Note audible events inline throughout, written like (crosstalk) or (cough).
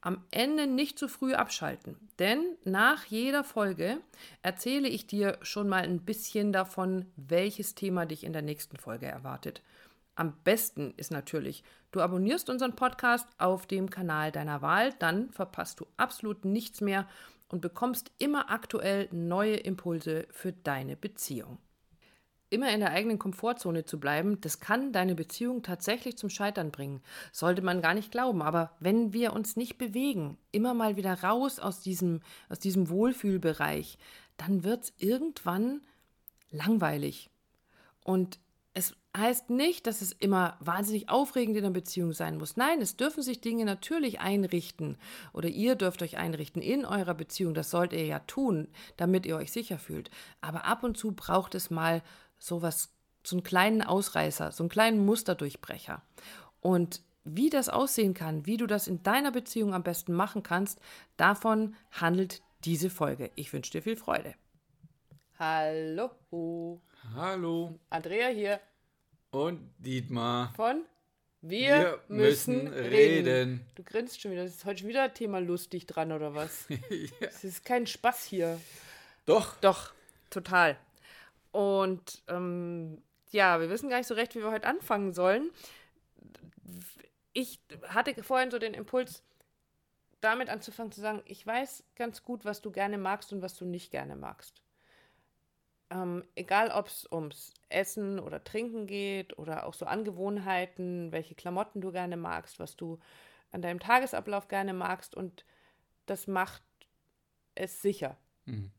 Am Ende nicht zu früh abschalten, denn nach jeder Folge erzähle ich dir schon mal ein bisschen davon, welches Thema dich in der nächsten Folge erwartet. Am besten ist natürlich, du abonnierst unseren Podcast auf dem Kanal deiner Wahl, dann verpasst du absolut nichts mehr und bekommst immer aktuell neue Impulse für deine Beziehung. Immer in der eigenen Komfortzone zu bleiben, das kann deine Beziehung tatsächlich zum Scheitern bringen. Sollte man gar nicht glauben. Aber wenn wir uns nicht bewegen, immer mal wieder raus aus diesem, aus diesem Wohlfühlbereich, dann wird es irgendwann langweilig. Und es heißt nicht, dass es immer wahnsinnig aufregend in der Beziehung sein muss. Nein, es dürfen sich Dinge natürlich einrichten oder ihr dürft euch einrichten in eurer Beziehung. Das sollt ihr ja tun, damit ihr euch sicher fühlt. Aber ab und zu braucht es mal sowas, so einen kleinen Ausreißer, so einen kleinen Musterdurchbrecher. Und wie das aussehen kann, wie du das in deiner Beziehung am besten machen kannst, davon handelt diese Folge. Ich wünsche dir viel Freude. Hallo. Hallo. Andrea hier. Und Dietmar. Von Wir, Wir müssen, müssen reden. reden. Du grinst schon wieder. Das ist heute schon wieder Thema lustig dran, oder was? (laughs) ja. Das ist kein Spaß hier. Doch. Doch, total. Und ähm, ja, wir wissen gar nicht so recht, wie wir heute anfangen sollen. Ich hatte vorhin so den Impuls, damit anzufangen zu sagen, ich weiß ganz gut, was du gerne magst und was du nicht gerne magst ähm, egal ob es ums Essen oder Trinken geht oder auch so Angewohnheiten, welche Klamotten du gerne magst, was du an deinem Tagesablauf gerne magst und das macht es sicher. Mhm.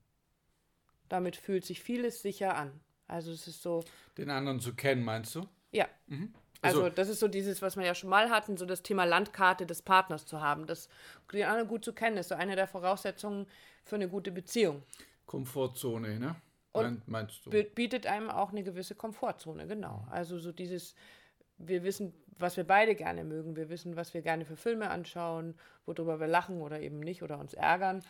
Damit fühlt sich vieles sicher an. Also es ist so. Den anderen zu kennen, meinst du? Ja. Mhm. Also, also, das ist so dieses, was wir ja schon mal hatten, so das Thema Landkarte des Partners zu haben. Das den anderen gut zu kennen, ist so eine der Voraussetzungen für eine gute Beziehung. Komfortzone, ne? Und meinst du? bietet einem auch eine gewisse Komfortzone, genau. Also so dieses, wir wissen, was wir beide gerne mögen, wir wissen, was wir gerne für Filme anschauen, worüber wir lachen oder eben nicht oder uns ärgern.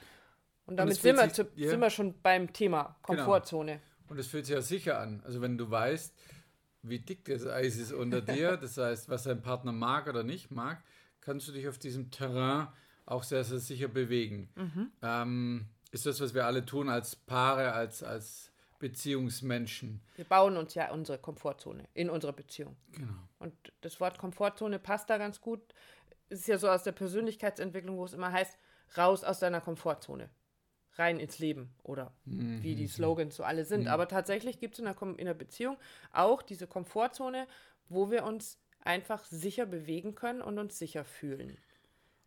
Und damit Und sind, wir sich, zu, yeah. sind wir schon beim Thema genau. Komfortzone. Genau. Und es fühlt sich ja sicher an. Also wenn du weißt, wie dick das Eis ist unter (laughs) dir, das heißt, was dein Partner mag oder nicht mag, kannst du dich auf diesem Terrain auch sehr, sehr sicher bewegen. Mhm. Ähm, ist das, was wir alle tun als Paare, als, als Beziehungsmenschen. Wir bauen uns ja unsere Komfortzone in unserer Beziehung. Genau. Und das Wort Komfortzone passt da ganz gut. Es ist ja so aus der Persönlichkeitsentwicklung, wo es immer heißt, raus aus deiner Komfortzone. Rein ins Leben oder mhm. wie die Slogans so alle sind. Mhm. Aber tatsächlich gibt es in, der, in der Beziehung auch diese Komfortzone, wo wir uns einfach sicher bewegen können und uns sicher fühlen.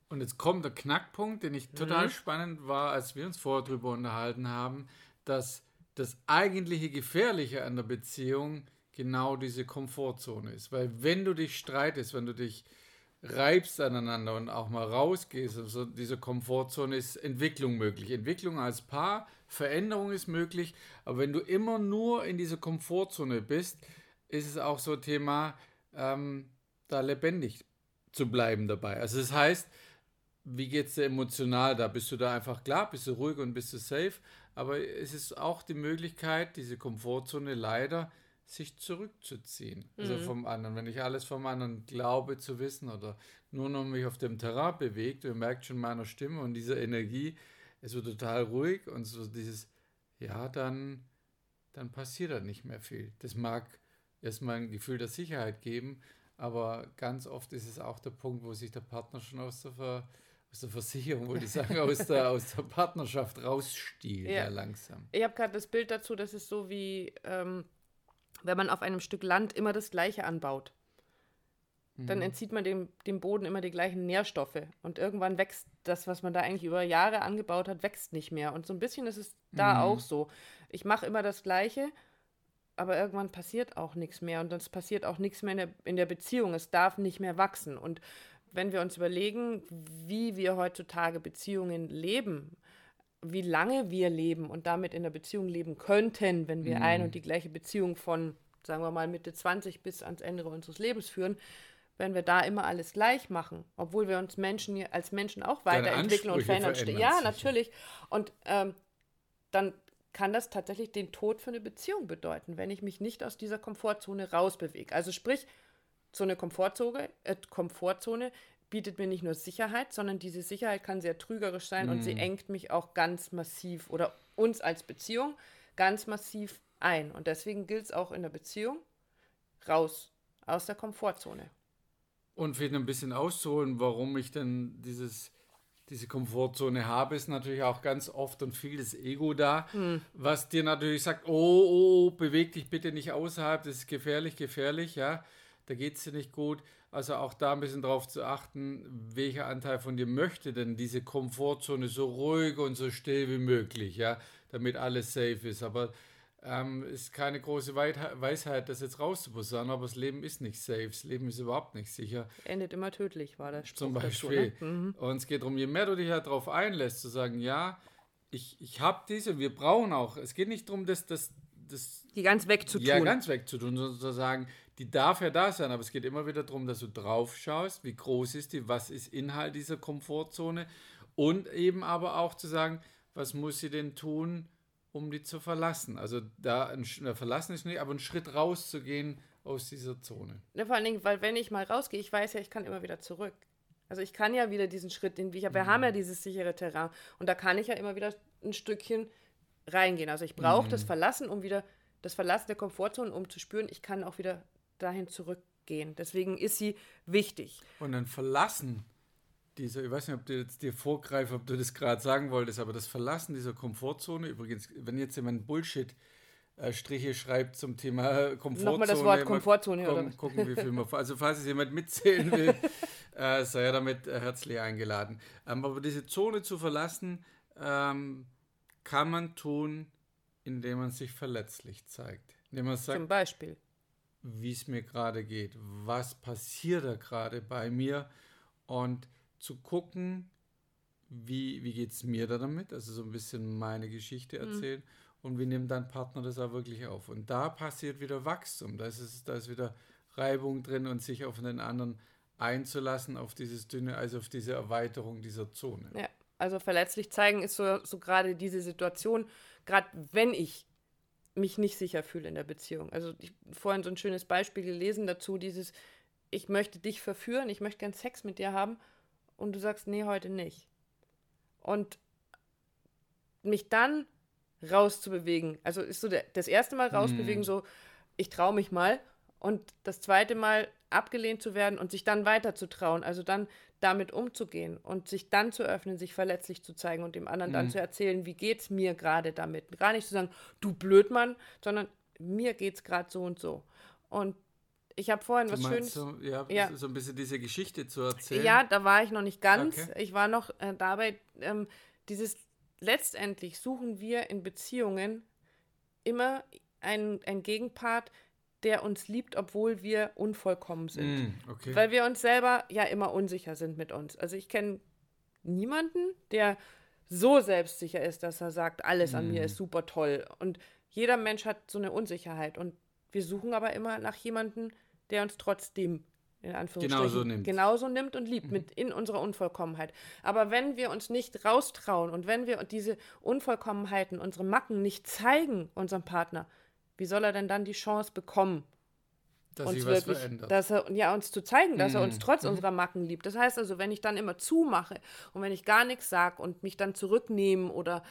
Und jetzt kommt der Knackpunkt, den ich total mhm. spannend war, als wir uns vorher darüber unterhalten haben, dass das eigentliche Gefährliche an der Beziehung genau diese Komfortzone ist. Weil wenn du dich streitest, wenn du dich reibst aneinander und auch mal rausgehst, also diese Komfortzone ist Entwicklung möglich. Entwicklung als Paar, Veränderung ist möglich, aber wenn du immer nur in dieser Komfortzone bist, ist es auch so Thema, ähm, da lebendig zu bleiben dabei. Also das heißt, wie geht es dir emotional da? Bist du da einfach klar, bist du ruhig und bist du safe? aber es ist auch die Möglichkeit, diese Komfortzone leider sich zurückzuziehen. Also Mhm. vom anderen. Wenn ich alles vom anderen glaube zu wissen oder nur noch mich auf dem Terrain bewegt, ihr merkt schon meiner Stimme und dieser Energie, es wird total ruhig und so dieses, ja, dann, dann passiert da nicht mehr viel. Das mag erstmal ein Gefühl der Sicherheit geben, aber ganz oft ist es auch der Punkt, wo sich der Partner schon aus der, Ver, aus der Versicherung, wollte ich sagen, aus der, aus der Partnerschaft rausstiehlt, Ja. ja. langsam. Ich habe gerade das Bild dazu, das ist so wie, ähm, wenn man auf einem Stück Land immer das Gleiche anbaut. Dann entzieht man dem, dem Boden immer die gleichen Nährstoffe. Und irgendwann wächst das, was man da eigentlich über Jahre angebaut hat, wächst nicht mehr. Und so ein bisschen ist es da auch so. Ich mache immer das Gleiche, aber irgendwann passiert auch nichts mehr. Und es passiert auch nichts mehr in der, in der Beziehung. Es darf nicht mehr wachsen. Und wenn wir uns überlegen, wie wir heutzutage Beziehungen leben, wie lange wir leben und damit in der Beziehung leben könnten, wenn wir ein und die gleiche Beziehung von, sagen wir mal, Mitte 20 bis ans Ende unseres Lebens führen, wenn wir da immer alles gleich machen, obwohl wir uns Menschen als Menschen auch weiterentwickeln und verändern. verändern Ja, sich. natürlich. Und ähm, dann kann das tatsächlich den Tod für eine Beziehung bedeuten, wenn ich mich nicht aus dieser Komfortzone rausbewege. Also sprich, so eine Komfortzone, äh, Komfortzone bietet mir nicht nur Sicherheit, sondern diese Sicherheit kann sehr trügerisch sein und sie engt mich auch ganz massiv oder uns als Beziehung ganz massiv ein. Und deswegen gilt es auch in der Beziehung raus aus der Komfortzone. Und vielleicht ein bisschen auszuholen, warum ich denn dieses, diese Komfortzone habe, ist natürlich auch ganz oft und viel das Ego da, was dir natürlich sagt, oh, oh, oh, beweg dich bitte nicht außerhalb, das ist gefährlich, gefährlich, ja, da geht es dir nicht gut. Also auch da ein bisschen drauf zu achten, welcher Anteil von dir möchte denn diese Komfortzone so ruhig und so still wie möglich, ja, damit alles safe ist. Aber ähm, ist keine große Weisheit, das jetzt rauszuposaunen, aber das Leben ist nicht safe, das Leben ist überhaupt nicht sicher. Endet immer tödlich, war Spruch Zum dazu. Beispiel. Ne? Und es geht darum, je mehr du dich halt darauf einlässt, zu sagen, ja, ich, ich habe diese, wir brauchen auch, es geht nicht darum, dass das, das Die ganz wegzutun. ja ganz wegzutun, sondern zu sagen, die darf ja da sein, aber es geht immer wieder darum, dass du drauf schaust, wie groß ist die, was ist Inhalt dieser Komfortzone und eben aber auch zu sagen, was muss sie denn tun, um die zu verlassen. Also da ein, na, verlassen ist nicht, aber einen Schritt rauszugehen aus dieser Zone. Ja, vor allen Dingen, weil wenn ich mal rausgehe, ich weiß ja, ich kann immer wieder zurück. Also ich kann ja wieder diesen Schritt, den wir, wir haben ja dieses sichere Terrain und da kann ich ja immer wieder ein Stückchen reingehen. Also ich brauche das Verlassen, um wieder das Verlassen der Komfortzone, um zu spüren, ich kann auch wieder dahin zurückgehen. Deswegen ist sie wichtig. Und dann verlassen dieser, ich weiß nicht, ob du jetzt dir vorgreifst, ob du das gerade sagen wolltest, aber das Verlassen dieser Komfortzone, übrigens, wenn jetzt jemand Bullshit äh, Striche schreibt zum Thema Komfortzone. Nochmal das Wort mal Komfortzone, gucken, oder was? gucken, wie viel man, also falls es jemand mitzählen will, (laughs) äh, sei er damit herzlich eingeladen. Ähm, aber diese Zone zu verlassen, ähm, kann man tun, indem man sich verletzlich zeigt. Indem man sagt, Zum Beispiel. Wie es mir gerade geht, was passiert da gerade bei mir? Und zu gucken, wie, wie geht es mir da damit, also so ein bisschen meine Geschichte erzählen. Und wie nimmt dein Partner das auch wirklich auf. Und da passiert wieder Wachstum, da ist, da ist wieder Reibung drin und sich auf den anderen einzulassen, auf dieses dünne, also auf diese Erweiterung dieser Zone. Ja, also verletzlich zeigen ist so, so gerade diese Situation, gerade wenn ich mich nicht sicher fühle in der Beziehung. Also ich vorhin so ein schönes Beispiel gelesen dazu, dieses, ich möchte dich verführen, ich möchte gern Sex mit dir haben und du sagst, nee, heute nicht. Und mich dann rauszubewegen, also ist so der, das erste Mal rausbewegen, so, ich traue mich mal und das zweite Mal abgelehnt zu werden und sich dann weiter zu trauen, also dann damit umzugehen und sich dann zu öffnen, sich verletzlich zu zeigen und dem anderen dann zu erzählen, wie geht's mir gerade damit. Gar nicht zu sagen, du Blödmann, sondern mir geht's gerade so und so. Und ich habe vorhin Du was Schönes. so, ja, Ja. so ein bisschen diese Geschichte zu erzählen. Ja, da war ich noch nicht ganz. Okay. Ich war noch äh, dabei, ähm, dieses letztendlich suchen wir in Beziehungen immer einen, einen Gegenpart, der uns liebt, obwohl wir unvollkommen sind. Mm, okay. Weil wir uns selber ja immer unsicher sind mit uns. Also ich kenne niemanden, der so selbstsicher ist, dass er sagt, alles an mir ist super toll. Und jeder Mensch hat so eine Unsicherheit. Und wir suchen aber immer nach jemandem, der uns trotzdem in Anführungsstrichen, genauso nimmt. genauso nimmt und liebt, mhm. mit in unserer Unvollkommenheit. Aber wenn wir uns nicht raustrauen und wenn wir diese Unvollkommenheiten, unsere Macken nicht zeigen unserem Partner, wie soll er denn dann die Chance bekommen, dass uns wirklich, dass er ja uns zu zeigen, dass mhm. er uns mhm. trotz mhm. unserer Macken liebt. Das heißt also, wenn ich dann immer zumache und wenn ich gar nichts sage und mich dann zurücknehme oder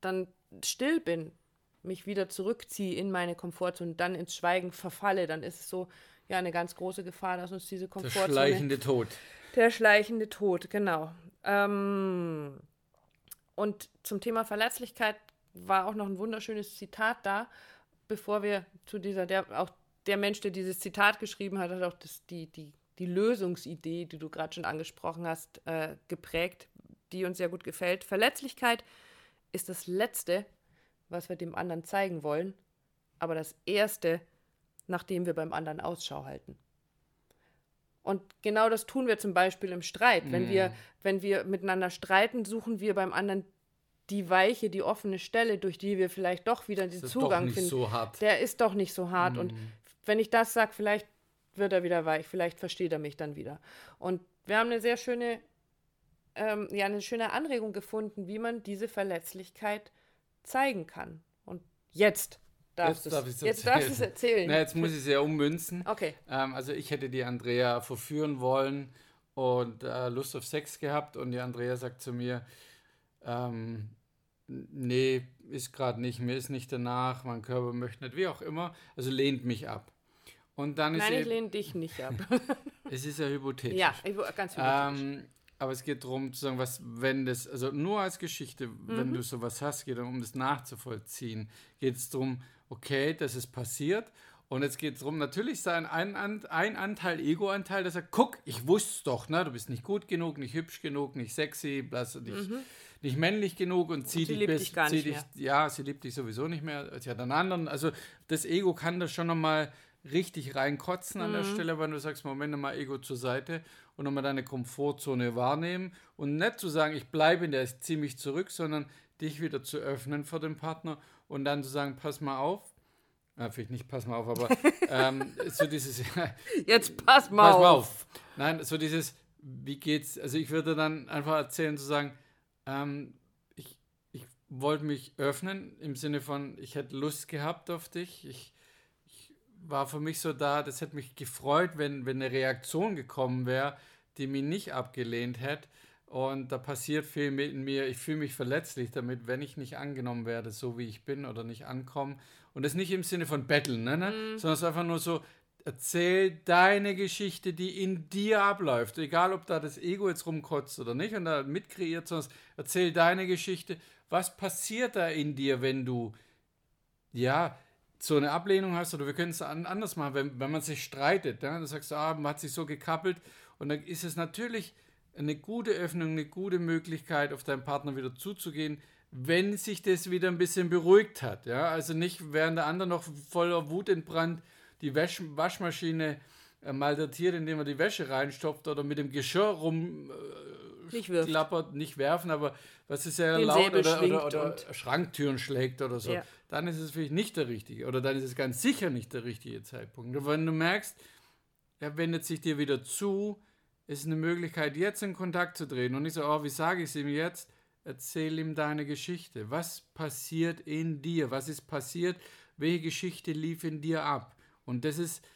dann still bin, mich wieder zurückziehe in meine Komfortzone und dann ins Schweigen verfalle, dann ist es so, ja eine ganz große Gefahr, dass uns diese Komfortzone. Der schleichende Tod. Der schleichende Tod, genau. Ähm, und zum Thema Verletzlichkeit war auch noch ein wunderschönes Zitat da, bevor wir zu dieser, der, auch der Mensch, der dieses Zitat geschrieben hat, hat auch das, die, die, die Lösungsidee, die du gerade schon angesprochen hast, äh, geprägt, die uns sehr gut gefällt. Verletzlichkeit ist das Letzte, was wir dem anderen zeigen wollen, aber das Erste, nachdem wir beim anderen Ausschau halten. Und genau das tun wir zum Beispiel im Streit. Mm. Wenn, wir, mhm. wenn wir miteinander streiten, suchen wir beim anderen die weiche, die offene Stelle, durch die wir vielleicht doch wieder den Zugang finden. So Der ist doch nicht so hart. Mm. Und mhm. wenn ich das sage, vielleicht wird er wieder weich, vielleicht versteht er mich dann wieder. Und wir haben eine sehr schöne, ähm, ja, eine schöne Anregung gefunden, wie man diese Verletzlichkeit zeigen kann. Und jetzt Darfst ich es jetzt darfst es erzählen. Na, jetzt muss ich es ja ummünzen. Okay. Ähm, also ich hätte die Andrea verführen wollen und äh, Lust auf Sex gehabt und die Andrea sagt zu mir, ähm, nee, ist gerade nicht, mir ist nicht danach, mein Körper möchte nicht, wie auch immer, also lehnt mich ab. Und dann Nein, ist ich lehne dich nicht ab. (laughs) es ist ja hypothetisch. Ja, ganz hypothetisch. Ähm, aber es geht darum zu sagen, was, wenn das, also nur als Geschichte, mhm. wenn du sowas hast, geht um das nachzuvollziehen, geht es darum, okay, das ist passiert. Und jetzt geht es darum, natürlich sein ein, ein Anteil, Ego-Anteil, dass er, guck, ich wusste es doch, ne? du bist nicht gut genug, nicht hübsch genug, nicht sexy, blass, nicht, mhm. Nicht männlich genug und zieh dich bis, dich gar nicht dich, mehr. ja, sie liebt dich sowieso nicht mehr, sie hat einen anderen, also das Ego kann das schon nochmal richtig reinkotzen an mhm. der Stelle, wenn du sagst, Moment mal Ego zur Seite und nochmal deine Komfortzone wahrnehmen und nicht zu sagen, ich bleibe in der, ich ziehe mich zurück, sondern dich wieder zu öffnen vor dem Partner und dann zu sagen, pass mal auf. Ja, vielleicht nicht, pass mal auf, aber (laughs) ähm, so dieses. (laughs) Jetzt pass mal, pass mal auf. auf. Nein, so dieses, wie geht's? Also ich würde dann einfach erzählen, zu sagen, ähm, ich, ich wollte mich öffnen im Sinne von, ich hätte Lust gehabt auf dich. Ich, ich war für mich so da, das hätte mich gefreut, wenn, wenn eine Reaktion gekommen wäre, die mich nicht abgelehnt hätte. Und da passiert viel mit mir. Ich fühle mich verletzlich damit, wenn ich nicht angenommen werde, so wie ich bin oder nicht ankomme. Und das nicht im Sinne von Betteln, ne, ne? Mhm. sondern es ist einfach nur so, erzähl deine Geschichte, die in dir abläuft. Egal, ob da das Ego jetzt rumkotzt oder nicht und da mitkreiert, sondern erzähl deine Geschichte. Was passiert da in dir, wenn du, ja, so eine Ablehnung hast oder wir können es anders machen, wenn, wenn man sich streitet. Ja? Dann sagst du, ah, man hat sich so gekappelt und dann ist es natürlich eine gute Öffnung, eine gute Möglichkeit, auf deinen Partner wieder zuzugehen, wenn sich das wieder ein bisschen beruhigt hat. Ja? Also nicht, während der andere noch voller Wut entbrannt die Wasch Waschmaschine äh, malträtiert, indem er die Wäsche reinstopft oder mit dem Geschirr rum äh, nicht klappert, nicht werfen, aber was ist ja laut oder, oder, oder Schranktüren schlägt oder so, ja. dann ist es vielleicht nicht der richtige oder dann ist es ganz sicher nicht der richtige Zeitpunkt. Und wenn du merkst, er wendet sich dir wieder zu, ist eine Möglichkeit, jetzt in Kontakt zu treten und nicht so, oh, wie sage ich es ihm jetzt? Erzähl ihm deine Geschichte. Was passiert in dir? Was ist passiert? Welche Geschichte lief in dir ab? Und das ist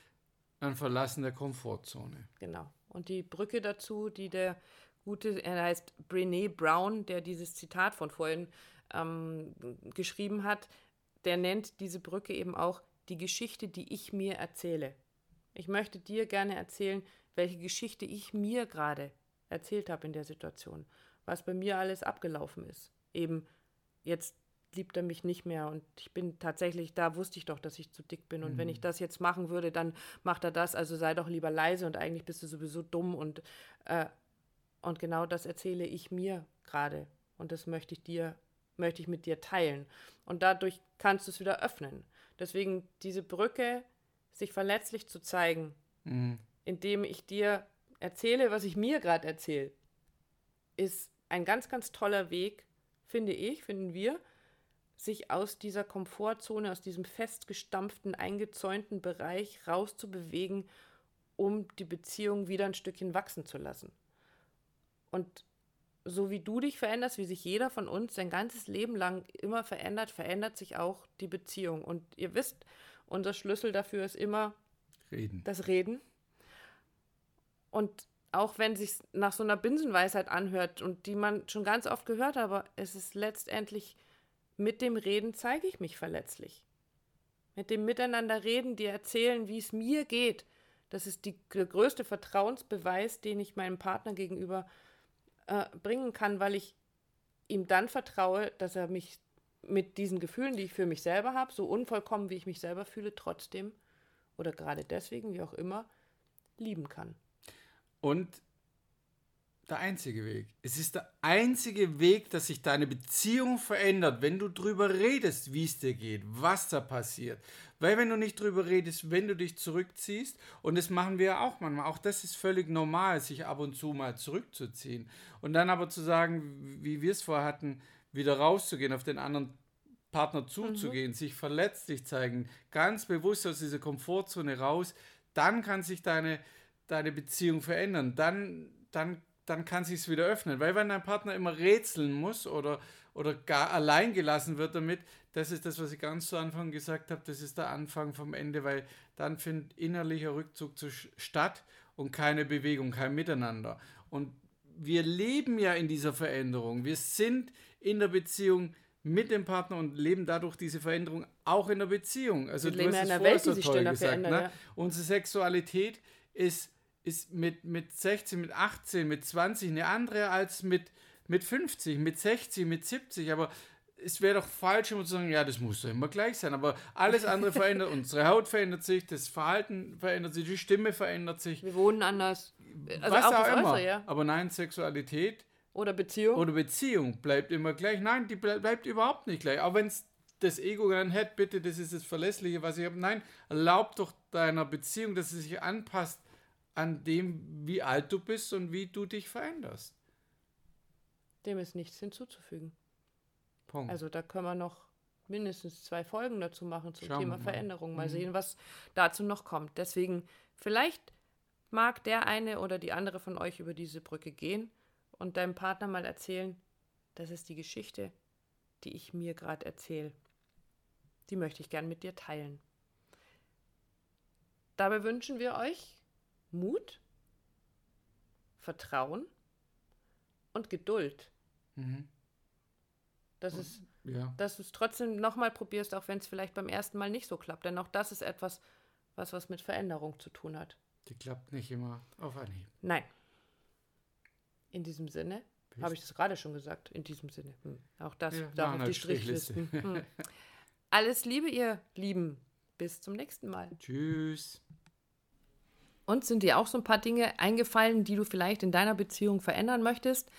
ein Verlassen der Komfortzone. Genau. Und die Brücke dazu, die der gute, er heißt Brené Brown, der dieses Zitat von vorhin ähm, geschrieben hat, der nennt diese Brücke eben auch die Geschichte, die ich mir erzähle. Ich möchte dir gerne erzählen, welche Geschichte ich mir gerade erzählt habe in der Situation, was bei mir alles abgelaufen ist. Eben, jetzt liebt er mich nicht mehr. Und ich bin tatsächlich, da wusste ich doch, dass ich zu dick bin. Und mhm. wenn ich das jetzt machen würde, dann macht er das, also sei doch lieber leise und eigentlich bist du sowieso dumm. Und, äh, und genau das erzähle ich mir gerade. Und das möchte ich dir, möchte ich mit dir teilen. Und dadurch kannst du es wieder öffnen. Deswegen diese Brücke, sich verletzlich zu zeigen, mhm. indem ich dir erzähle, was ich mir gerade erzähle, ist ein ganz, ganz toller Weg, finde ich, finden wir, sich aus dieser Komfortzone, aus diesem festgestampften, eingezäunten Bereich rauszubewegen um die Beziehung wieder ein Stückchen wachsen zu lassen. Und so wie du dich veränderst, wie sich jeder von uns sein ganzes Leben lang immer verändert, verändert sich auch die Beziehung. Und ihr wisst, unser Schlüssel dafür ist immer Reden. das Reden. Und auch wenn es sich nach so einer Binsenweisheit anhört und die man schon ganz oft gehört hat, aber es ist letztendlich mit dem Reden zeige ich mich verletzlich. Mit dem Miteinander reden, dir erzählen, wie es mir geht. Das ist die, der größte Vertrauensbeweis, den ich meinem Partner gegenüber äh, bringen kann, weil ich ihm dann vertraue, dass er mich mit diesen Gefühlen, die ich für mich selber habe, so unvollkommen, wie ich mich selber fühle, trotzdem oder gerade deswegen, wie auch immer, lieben kann. Und der einzige Weg. Es ist der einzige Weg, dass sich deine Beziehung verändert, wenn du drüber redest, wie es dir geht, was da passiert. Weil wenn du nicht drüber redest, wenn du dich zurückziehst, und das machen wir ja auch manchmal, auch das ist völlig normal, sich ab und zu mal zurückzuziehen. Und dann aber zu sagen, wie wir es vorher hatten, wieder rauszugehen, auf den anderen Partner zuzugehen, mhm. sich verletzlich zeigen, ganz bewusst aus dieser Komfortzone raus, dann kann sich deine, deine Beziehung verändern. Dann, dann dann kann sich wieder öffnen. Weil wenn dein Partner immer rätseln muss oder, oder gar allein gelassen wird damit, das ist das, was ich ganz zu Anfang gesagt habe, das ist der Anfang vom Ende, weil dann findet innerlicher Rückzug zu, statt und keine Bewegung, kein Miteinander. Und wir leben ja in dieser Veränderung. Wir sind in der Beziehung mit dem Partner und leben dadurch diese Veränderung auch in der Beziehung. Also wir du leben hast in einer Welt, die sich toll gesagt. Ne? Ja. Unsere Sexualität ist ist mit, mit 16, mit 18, mit 20 eine andere als mit, mit 50, mit 60, mit 70. Aber es wäre doch falsch, immer zu sagen, ja, das muss doch immer gleich sein. Aber alles andere (laughs) verändert, unsere Haut verändert sich, das Verhalten verändert sich, die Stimme verändert sich. Wir wohnen anders. Also Was auch, auch immer. Äußere, ja. Aber nein, Sexualität oder Beziehung oder Beziehung bleibt immer gleich. Nein, die bleibt überhaupt nicht gleich. Auch wenn es das Ego dann hätte, bitte, das ist das Verlässliche, was ich habe. Nein, erlaubt doch deiner Beziehung, dass sie sich anpasst an dem, wie alt du bist und wie du dich veränderst. Dem ist nichts hinzuzufügen. Punkt. Also da können wir noch mindestens zwei Folgen dazu machen zum Schauen Thema mal. Veränderung. Mal mhm. sehen, was dazu noch kommt. Deswegen, vielleicht mag der eine oder die andere von euch über diese Brücke gehen und deinem Partner mal erzählen, das ist die Geschichte, die ich mir gerade erzähle. Die möchte ich gern mit dir teilen. Dabei wünschen wir euch Mut, Vertrauen und Geduld. Mhm. Dass, es, ja. dass du es trotzdem nochmal probierst, auch wenn es vielleicht beim ersten Mal nicht so klappt. Denn auch das ist etwas, was was mit Veränderung zu tun hat. Die klappt nicht immer auf Anhieb. Nein. In diesem Sinne, habe ich das gerade schon gesagt, in diesem Sinne. Hm. Auch das ja, darf auf die Strichlisten. Hm. Alles Liebe, ihr Lieben. Bis zum nächsten Mal. Tschüss. Und sind dir auch so ein paar Dinge eingefallen, die du vielleicht in deiner Beziehung verändern möchtest?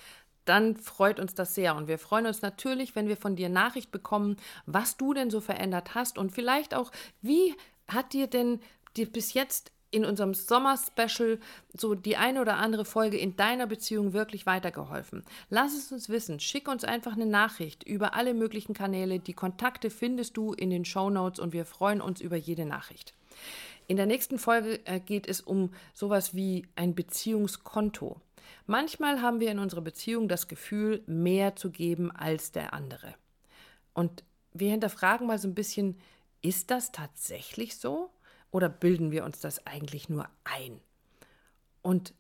Dann freut uns das sehr. Und wir freuen uns natürlich, wenn wir von dir Nachricht bekommen, was du denn so verändert hast und vielleicht auch, wie hat dir denn dir bis jetzt in unserem Sommer-Special so die eine oder andere Folge in deiner Beziehung wirklich weitergeholfen? Lass es uns wissen. Schick uns einfach eine Nachricht über alle möglichen Kanäle. Die Kontakte findest du in den Show Notes und wir freuen uns über jede Nachricht. In der nächsten Folge äh, geht es um sowas wie ein Beziehungskonto. Manchmal haben wir in unserer Beziehung das Gefühl, mehr zu geben als der andere. Und wir hinterfragen mal so ein bisschen, ist das tatsächlich so oder bilden wir uns das eigentlich nur ein? Und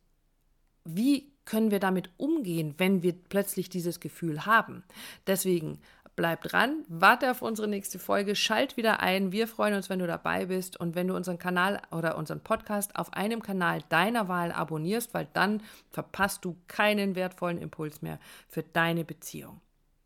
wie können wir damit umgehen, wenn wir plötzlich dieses Gefühl haben? Deswegen bleib dran, warte auf unsere nächste Folge, schalt wieder ein. Wir freuen uns, wenn du dabei bist und wenn du unseren Kanal oder unseren Podcast auf einem Kanal deiner Wahl abonnierst, weil dann verpasst du keinen wertvollen Impuls mehr für deine Beziehung.